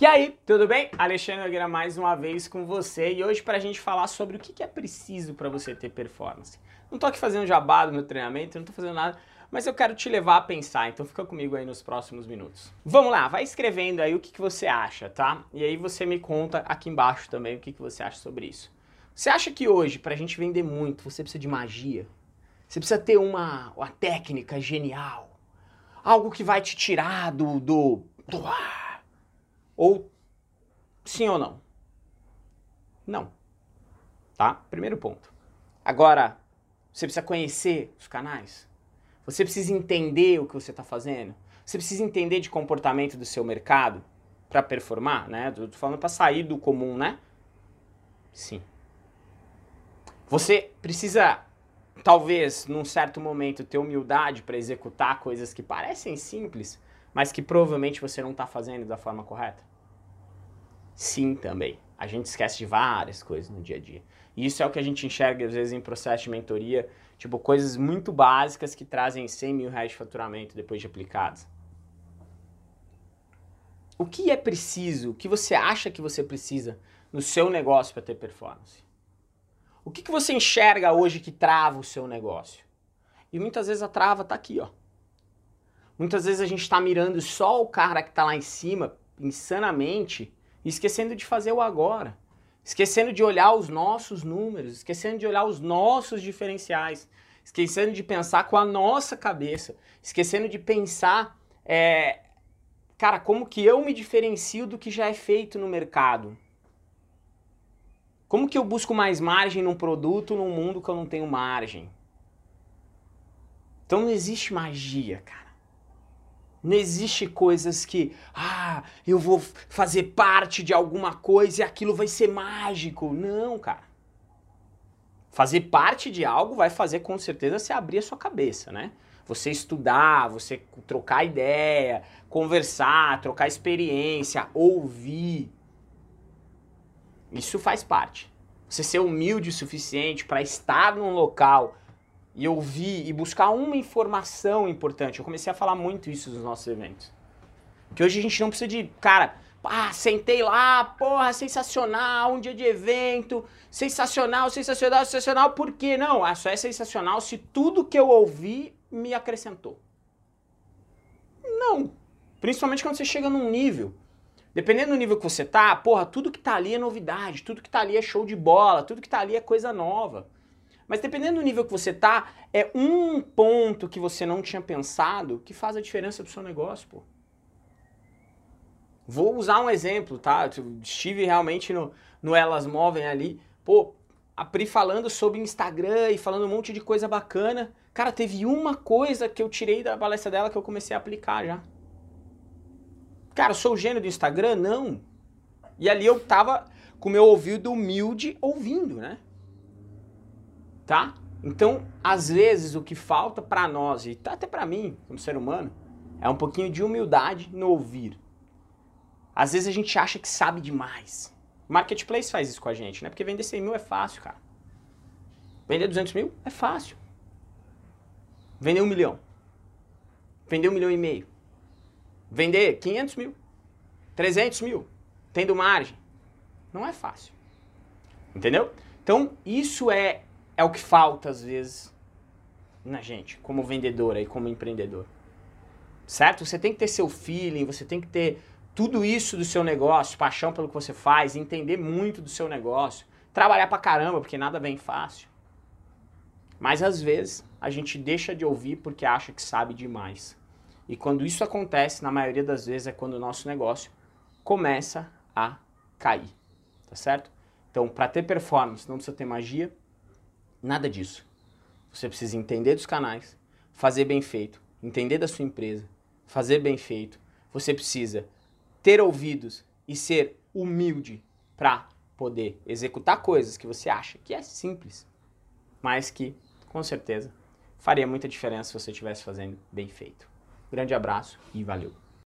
E aí, tudo bem? Alexandre Nogueira mais uma vez com você e hoje para a gente falar sobre o que é preciso para você ter performance. Não tô aqui fazendo jabá do meu treinamento, não tô fazendo nada, mas eu quero te levar a pensar, então fica comigo aí nos próximos minutos. Vamos lá, vai escrevendo aí o que, que você acha, tá? E aí você me conta aqui embaixo também o que, que você acha sobre isso. Você acha que hoje, para a gente vender muito, você precisa de magia? Você precisa ter uma, uma técnica genial? Algo que vai te tirar do, do, do ar? Ou sim ou não? Não. Tá? Primeiro ponto. Agora, você precisa conhecer os canais. Você precisa entender o que você está fazendo. Você precisa entender de comportamento do seu mercado para performar, né? Tô falando para sair do comum, né? Sim. Você precisa, talvez, num certo momento, ter humildade para executar coisas que parecem simples, mas que provavelmente você não está fazendo da forma correta. Sim, também. A gente esquece de várias coisas no dia a dia. E isso é o que a gente enxerga, às vezes, em processo de mentoria, tipo, coisas muito básicas que trazem 100 mil reais de faturamento depois de aplicados. O que é preciso, o que você acha que você precisa no seu negócio para ter performance? O que, que você enxerga hoje que trava o seu negócio? E muitas vezes a trava está aqui, ó. Muitas vezes a gente está mirando só o cara que está lá em cima, insanamente, esquecendo de fazer o agora, esquecendo de olhar os nossos números, esquecendo de olhar os nossos diferenciais, esquecendo de pensar com a nossa cabeça, esquecendo de pensar, é, cara, como que eu me diferencio do que já é feito no mercado? Como que eu busco mais margem num produto num mundo que eu não tenho margem? Então não existe magia, cara. Não existe coisas que, ah, eu vou fazer parte de alguma coisa e aquilo vai ser mágico. Não, cara. Fazer parte de algo vai fazer com certeza você abrir a sua cabeça, né? Você estudar, você trocar ideia, conversar, trocar experiência, ouvir. Isso faz parte. Você ser humilde o suficiente para estar num local e ouvir e buscar uma informação importante. Eu comecei a falar muito isso nos nossos eventos. Que hoje a gente não precisa de, cara, ah, sentei lá, porra, sensacional, um dia de evento, sensacional, sensacional, sensacional, por quê? Não, ah, só é sensacional se tudo que eu ouvi me acrescentou. Não. Principalmente quando você chega num nível. Dependendo do nível que você tá, porra, tudo que tá ali é novidade, tudo que tá ali é show de bola, tudo que tá ali é coisa nova. Mas dependendo do nível que você tá, é um ponto que você não tinha pensado que faz a diferença pro seu negócio, pô. Vou usar um exemplo, tá? Eu estive realmente no, no Elas Movem ali, pô, a Pri falando sobre Instagram e falando um monte de coisa bacana. Cara, teve uma coisa que eu tirei da palestra dela que eu comecei a aplicar já. Cara, sou o gênio do Instagram? Não. E ali eu tava com meu ouvido humilde ouvindo, né? Tá? Então, às vezes, o que falta para nós, e até para mim, como ser humano, é um pouquinho de humildade no ouvir. Às vezes a gente acha que sabe demais. Marketplace faz isso com a gente, né? Porque vender 100 mil é fácil, cara. Vender 200 mil é fácil. Vender um milhão. Vender um milhão e meio. Vender 500 mil. 300 mil. Tendo margem. Não é fácil. Entendeu? Então, isso é é o que falta às vezes na gente, como vendedora e como empreendedor. Certo? Você tem que ter seu feeling, você tem que ter tudo isso do seu negócio, paixão pelo que você faz, entender muito do seu negócio, trabalhar pra caramba, porque nada vem fácil. Mas às vezes a gente deixa de ouvir porque acha que sabe demais. E quando isso acontece, na maioria das vezes é quando o nosso negócio começa a cair. Tá certo? Então, para ter performance, não precisa ter magia, Nada disso. Você precisa entender dos canais, fazer bem feito, entender da sua empresa, fazer bem feito. Você precisa ter ouvidos e ser humilde para poder executar coisas que você acha que é simples, mas que, com certeza, faria muita diferença se você estivesse fazendo bem feito. Grande abraço e valeu!